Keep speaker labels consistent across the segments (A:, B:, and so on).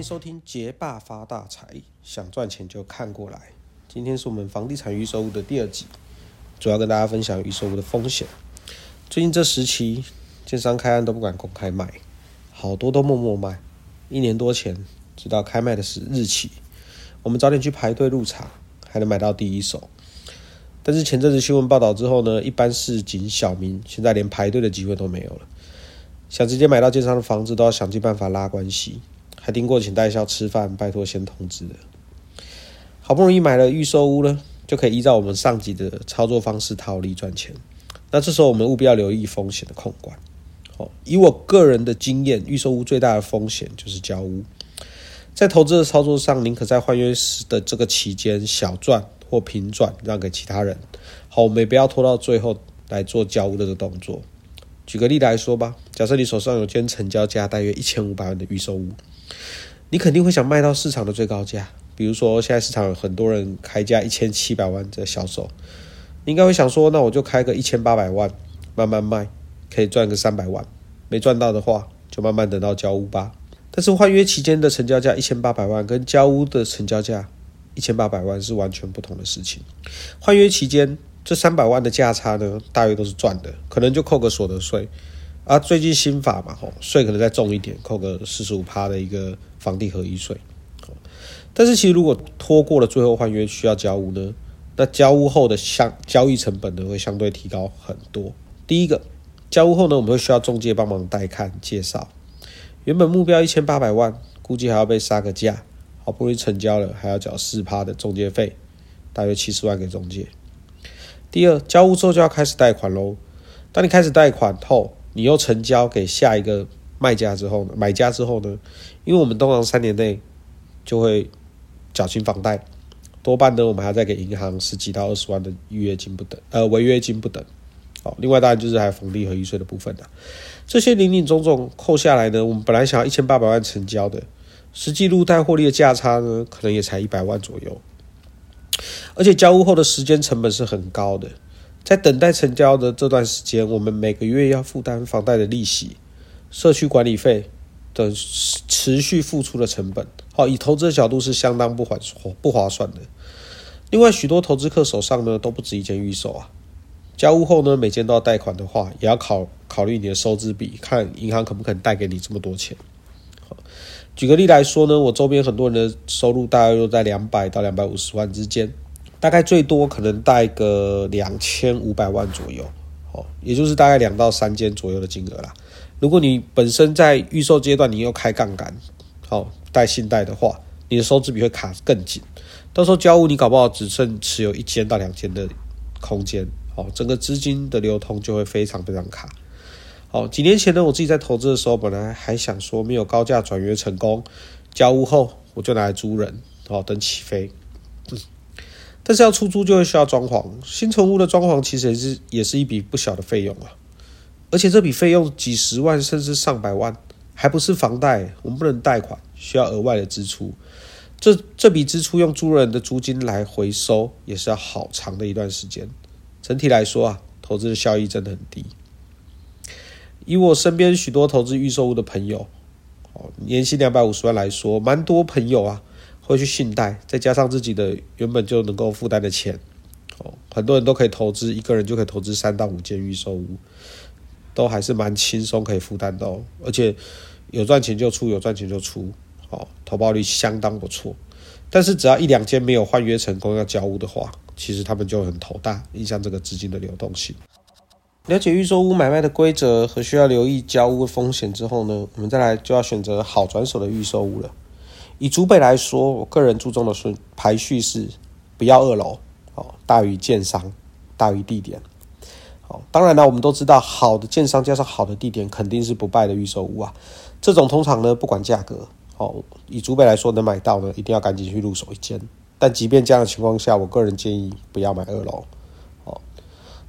A: 迎收听《杰爸发大财》，想赚钱就看过来。今天是我们房地产预售屋的第二集，主要跟大家分享预售屋的风险。最近这时期，建商开案都不敢公开卖，好多都默默卖。一年多前直到开卖的时日期，我们早点去排队入场，还能买到第一手。但是前阵子新闻报道之后呢，一般市井小民现在连排队的机会都没有了。想直接买到建商的房子，都要想尽办法拉关系，还经过请代销吃饭，拜托先通知的。好不容易买了预售屋了，就可以依照我们上级的操作方式套利赚钱。那这时候我们务必要留意风险的控管。哦，以我个人的经验，预售屋最大的风险就是交屋。在投资的操作上，宁可在换约时的这个期间小赚或平赚，让给其他人。好，我们也不要拖到最后来做交屋这个动作。举个例来说吧，假设你手上有间成交价大约一千五百万的预售屋，你肯定会想卖到市场的最高价。比如说，现在市场很多人开价一千七百万在销售，你应该会想说，那我就开个一千八百万，慢慢卖，可以赚个三百万。没赚到的话，就慢慢等到交屋吧。但是换约期间的成交价一千八百万，跟交屋的成交价一千八百万是完全不同的事情。换约期间。这三百万的价差呢，大约都是赚的，可能就扣个所得税。啊，最近新法嘛，吼，税可能再重一点，扣个四十五趴的一个房地合一税。但是其实如果拖过了最后换约需要交屋呢，那交屋后的相交易成本呢会相对提高很多。第一个，交屋后呢，我们会需要中介帮忙带看介绍，原本目标一千八百万，估计还要被杀个价，好不容易成交了，还要缴四趴的中介费，大约七十万给中介。第二，交屋之后就要开始贷款喽。当你开始贷款后，你又成交给下一个卖家之后呢？买家之后呢？因为我们通常三年内就会缴清房贷，多半呢我们还要再给银行十几到二十万的预约金不等，呃，违约金不等。好，另外当然就是还有房利和预税的部分的。这些零零总总扣下来呢，我们本来想要一千八百万成交的，实际入贷获利的价差呢，可能也才一百万左右。而且交屋后的时间成本是很高的，在等待成交的这段时间，我们每个月要负担房贷的利息、社区管理费等持续付出的成本。好，以投资的角度是相当不划不划算的。另外，许多投资客手上呢都不止一间预售啊，交屋后呢每间都要贷款的话，也要考考虑你的收支比，看银行可不可能贷给你这么多钱。举个例来说呢，我周边很多人的收入大概都在两百到两百五十万之间，大概最多可能贷个两千五百万左右，哦，也就是大概两到三间左右的金额啦。如果你本身在预售阶段，你又开杠杆，好贷信贷的话，你的收支比会卡更紧，到时候交屋你搞不好只剩持有一间到两间的空间，哦，整个资金的流通就会非常非常卡。好，几年前呢，我自己在投资的时候，本来还想说没有高价转约成功，交屋后我就拿来租人，哦，等起飞。但是要出租就会需要装潢，新成屋的装潢其实也是也是一笔不小的费用啊，而且这笔费用几十万甚至上百万，还不是房贷，我们不能贷款，需要额外的支出。这这笔支出用租人的租金来回收，也是要好长的一段时间。整体来说啊，投资的效益真的很低。以我身边许多投资预售屋的朋友，哦，年薪两百五十万来说，蛮多朋友啊会去信贷，再加上自己的原本就能够负担的钱，哦，很多人都可以投资，一个人就可以投资三到五间预售屋，都还是蛮轻松可以负担的哦，而且有赚钱就出，有赚钱就出，哦，投报率相当不错。但是只要一两间没有换约成功要交屋的话，其实他们就很头大，影响这个资金的流动性。了解预售屋买卖的规则和需要留意交屋风险之后呢，我们再来就要选择好转手的预售屋了。以竹北来说，我个人注重的是排序是不要二楼哦，大于建商，大于地点。好，当然呢，我们都知道好的建商加上好的地点肯定是不败的预售屋啊。这种通常呢不管价格哦，以竹北来说能买到呢，一定要赶紧去入手一间。但即便这样的情况下，我个人建议不要买二楼。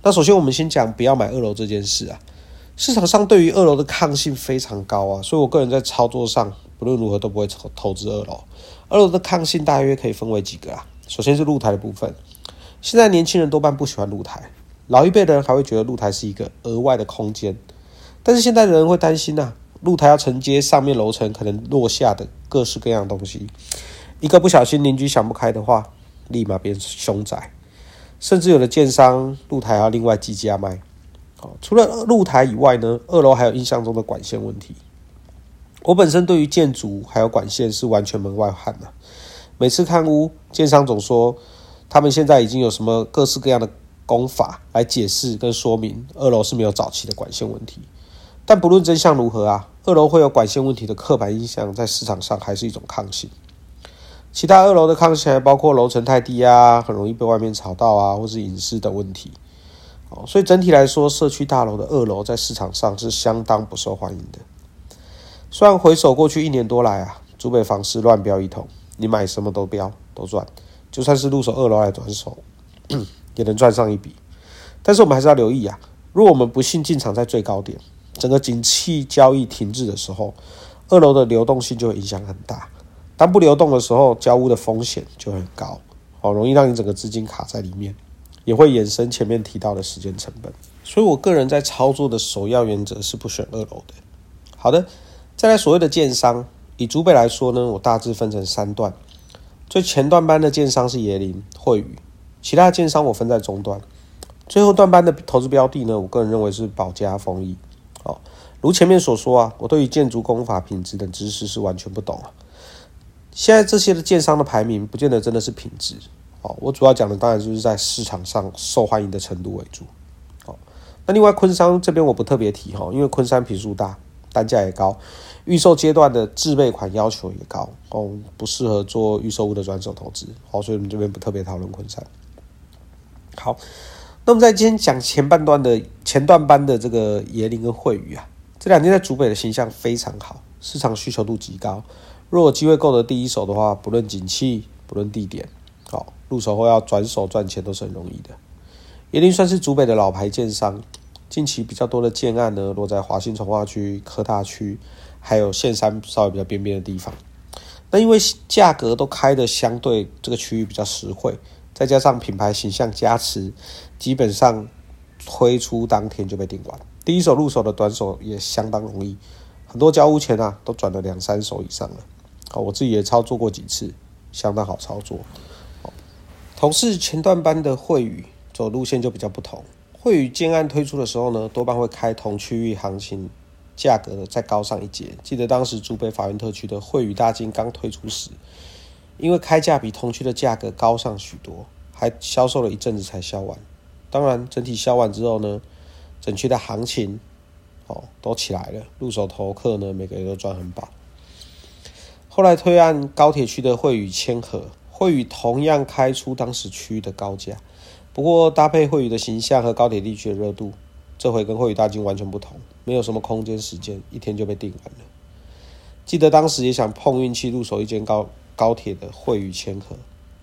A: 那首先，我们先讲不要买二楼这件事啊。市场上对于二楼的抗性非常高啊，所以我个人在操作上不论如何都不会投投资二楼。二楼的抗性大约可以分为几个啊？首先是露台的部分，现在年轻人多半不喜欢露台，老一辈的人还会觉得露台是一个额外的空间。但是现在的人会担心呐，露台要承接上面楼层可能落下的各式各样的东西，一个不小心邻居想不开的话，立马变凶宅。甚至有的建商露台要另外计价卖。哦，除了露台以外呢，二楼还有印象中的管线问题。我本身对于建筑还有管线是完全门外汉呐。每次看屋，建商总说他们现在已经有什么各式各样的工法来解释跟说明二楼是没有早期的管线问题。但不论真相如何啊，二楼会有管线问题的刻板印象在市场上还是一种抗性。其他二楼的抗性还包括楼层太低啊，很容易被外面吵到啊，或是隐私等问题。哦，所以整体来说，社区大楼的二楼在市场上是相当不受欢迎的。虽然回首过去一年多来啊，竹北房市乱标一通，你买什么都标都赚，就算是入手二楼来转手，也能赚上一笔。但是我们还是要留意啊，如果我们不幸进场在最高点，整个景气交易停滞的时候，二楼的流动性就会影响很大。当不流动的时候，交屋的风险就很高，哦，容易让你整个资金卡在里面，也会衍生前面提到的时间成本。所以我个人在操作的首要原则是不选二楼的。好的，再来所谓的建商，以竹北来说呢，我大致分成三段，最前段班的建商是椰林、惠宇，其他的建商我分在中段，最后段班的投资标的呢，我个人认为是保家、丰益。哦，如前面所说啊，我对于建筑工法、品质等知识是完全不懂啊。现在这些的建商的排名，不见得真的是品质哦。我主要讲的当然就是在市场上受欢迎的程度为主。哦，那另外昆山这边我不特别提哈，因为昆山坪数大，单价也高，预售阶段的自备款要求也高哦，不适合做预售物的转手投资。好，所以我们这边不特别讨论昆山。好，那么在今天讲前半段的前段班的这个椰林跟惠宇啊，这两天在竹北的形象非常好，市场需求度极高。若有机会购得第一手的话，不论景气，不论地点，好入手后要转手赚钱都是很容易的。椰林算是竹北的老牌建商，近期比较多的建案呢落在华新从化区、科大区，还有县山稍微比较边边的地方。那因为价格都开的相对这个区域比较实惠，再加上品牌形象加持，基本上推出当天就被订完。第一手入手的短手也相当容易，很多交屋钱啊都转了两三手以上了。好，我自己也操作过几次，相当好操作。同是前段班的汇宇走路线就比较不同。汇宇建案推出的时候呢，多半会开同区域行情价格再高上一截。记得当时竹北法院特区的汇宇大金刚推出时，因为开价比同区的价格高上许多，还销售了一阵子才销完。当然，整体销完之后呢，整区的行情哦都起来了，入手投客呢每个月都赚很饱。后来推案高铁区的惠宇千和，惠宇同样开出当时区域的高价，不过搭配惠宇的形象和高铁地区的热度，这回跟惠宇大金完全不同，没有什么空间时间，一天就被订完了。记得当时也想碰运气入手一间高高铁的惠宇千和，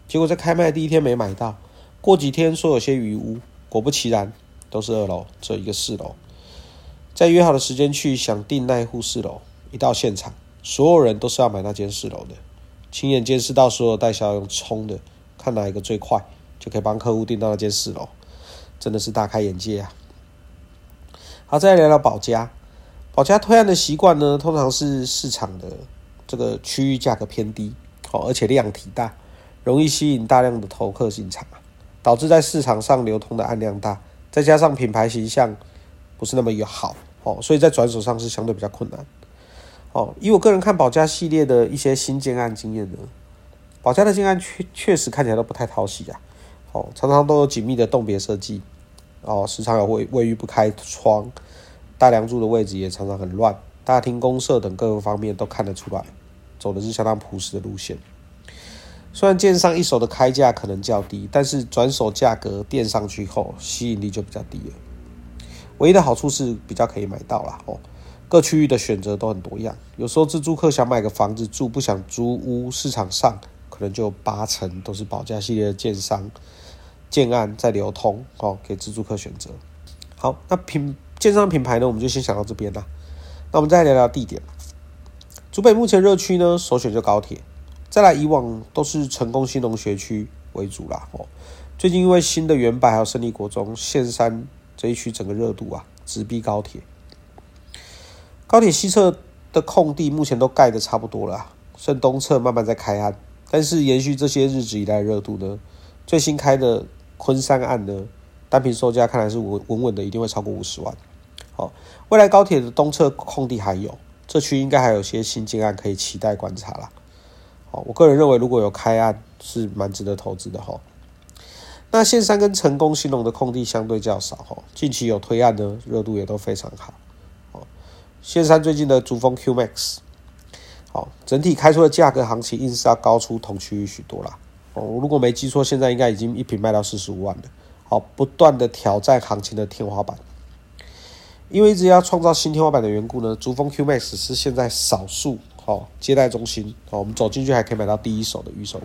A: 结果在开卖第一天没买到，过几天说有些余屋，果不其然都是二楼，只有一个四楼。在约好的时间去想订那户四楼，一到现场。所有人都是要买那间四楼的，亲眼见识到所有代销用冲的，看哪一个最快，就可以帮客户订到那间四楼，真的是大开眼界啊！好，再来聊聊保家。保家推案的习惯呢，通常是市场的这个区域价格偏低，哦，而且量体大，容易吸引大量的投客进场导致在市场上流通的案量大，再加上品牌形象不是那么友好，哦，所以在转手上是相对比较困难。哦，以我个人看保家系列的一些新建案经验呢，保家的建案确确实看起来都不太讨喜啊。哦，常常都有紧密的栋别设计，哦，时常有卫卫浴不开窗，大梁柱的位置也常常很乱，大厅公设等各个方面都看得出来，走的是相当朴实的路线。虽然建商一手的开价可能较低，但是转手价格垫上去后，吸引力就比较低了。唯一的好处是比较可以买到啦。哦。各区域的选择都很多样，有时候自住客想买个房子住，不想租屋，市场上可能就八成都是保价系列的建商建案在流通哦，给自住客选择。好，那品建商品牌呢，我们就先想到这边啦。那我们再聊聊地点，竹北目前热区呢，首选就高铁，再来以往都是成功新农学区为主啦。哦，最近因为新的原百还有胜利国中县山这一区整个热度啊，直逼高铁。高铁西侧的空地目前都盖的差不多了，剩东侧慢慢在开案。但是延续这些日子以来热度呢，最新开的昆山案呢，单品售价看来是稳稳稳的，一定会超过五十万。好，未来高铁的东侧空地还有，这区应该还有些新建案可以期待观察啦。好，我个人认为如果有开案是蛮值得投资的哈。那线山跟成功兴隆的空地相对较少哈，近期有推案呢，热度也都非常好。仙，山最近的珠峰 Q Max。好，整体开出的价格行情硬是要高出同区域许多啦。哦，我如果没记错，现在应该已经一瓶卖到四十五万了。好，不断的挑战行情的天花板。因为一直要创造新天花板的缘故呢，竹峰 Q Max 是现在少数哦接待中心哦，我们走进去还可以买到第一手的预售屋。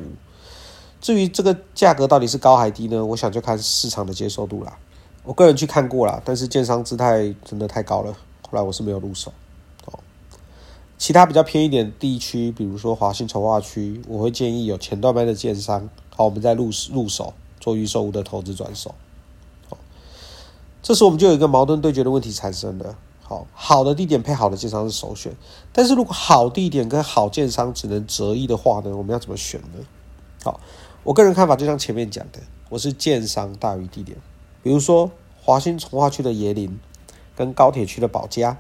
A: 至于这个价格到底是高还低呢？我想就看市场的接受度啦。我个人去看过啦，但是建商姿态真的太高了，后来我是没有入手哦。其他比较偏一点地区，比如说华新筹划区，我会建议有前段班的建商，好，我们再入入手做预售屋的投资转手。好，这时我们就有一个矛盾对决的问题产生了。好，好的地点配好的建商是首选，但是如果好地点跟好建商只能择一的话呢，我们要怎么选呢？好，我个人看法就像前面讲的，我是建商大于地点。比如说华新从化区的椰林，跟高铁区的保家。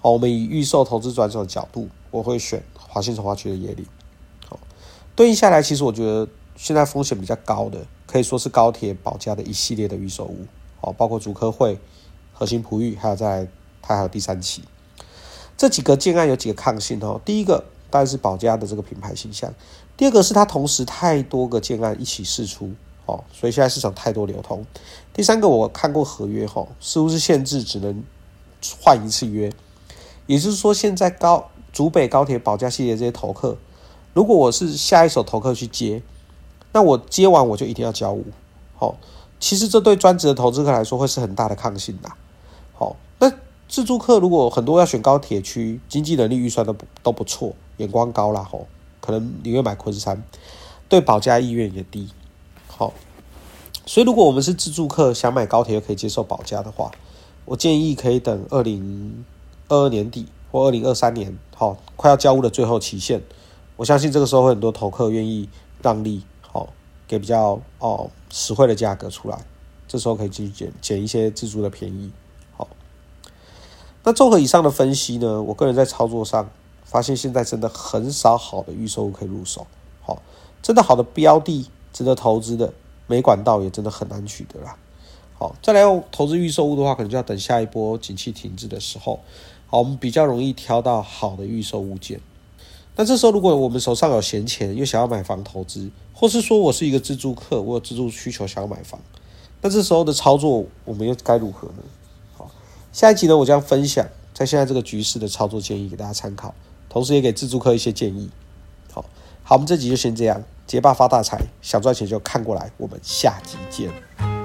A: 好，我们以预售投资转手的角度，我会选华信从化区的野里。好，对应下来，其实我觉得现在风险比较高的，可以说是高铁保价的一系列的预售屋。好，包括主科会、核心璞玉，还有在它还有第三期这几个建案有几个抗性哦。第一个当然是保家的这个品牌形象，第二个是它同时太多个建案一起试出哦，所以现在市场太多流通。第三个我看过合约哈，似乎是限制只能换一次约。也就是说，现在高竹北高铁保价系列这些投客，如果我是下一手投客去接，那我接完我就一定要交五。好，其实这对专职的投资客来说会是很大的抗性的。好，那自助客如果很多要选高铁区，经济能力预算都不都不错，眼光高啦，吼，可能宁愿买昆山，对保价意愿也低。好，所以如果我们是自助客，想买高铁又可以接受保价的话，我建议可以等二零。二二年底或二零二三年，好，快要交屋的最后期限，我相信这个时候会很多投客愿意让利，好，给比较哦实惠的价格出来，这时候可以继续捡捡一些自助的便宜，好。那综合以上的分析呢，我个人在操作上发现，现在真的很少好的预售屋可以入手，好，真的好的标的值得投资的，没管道也真的很难取得啦。好，再来用投资预售屋的话，可能就要等下一波景气停滞的时候。好，我们比较容易挑到好的预售物件。那这时候，如果我们手上有闲钱，又想要买房投资，或是说我是一个自住客，我有自住需求想要买房，那这时候的操作，我们又该如何呢？好，下一集呢，我将分享在现在这个局势的操作建议给大家参考，同时也给自住客一些建议。好，好，我们这集就先这样，结霸发大财，想赚钱就看过来，我们下集见。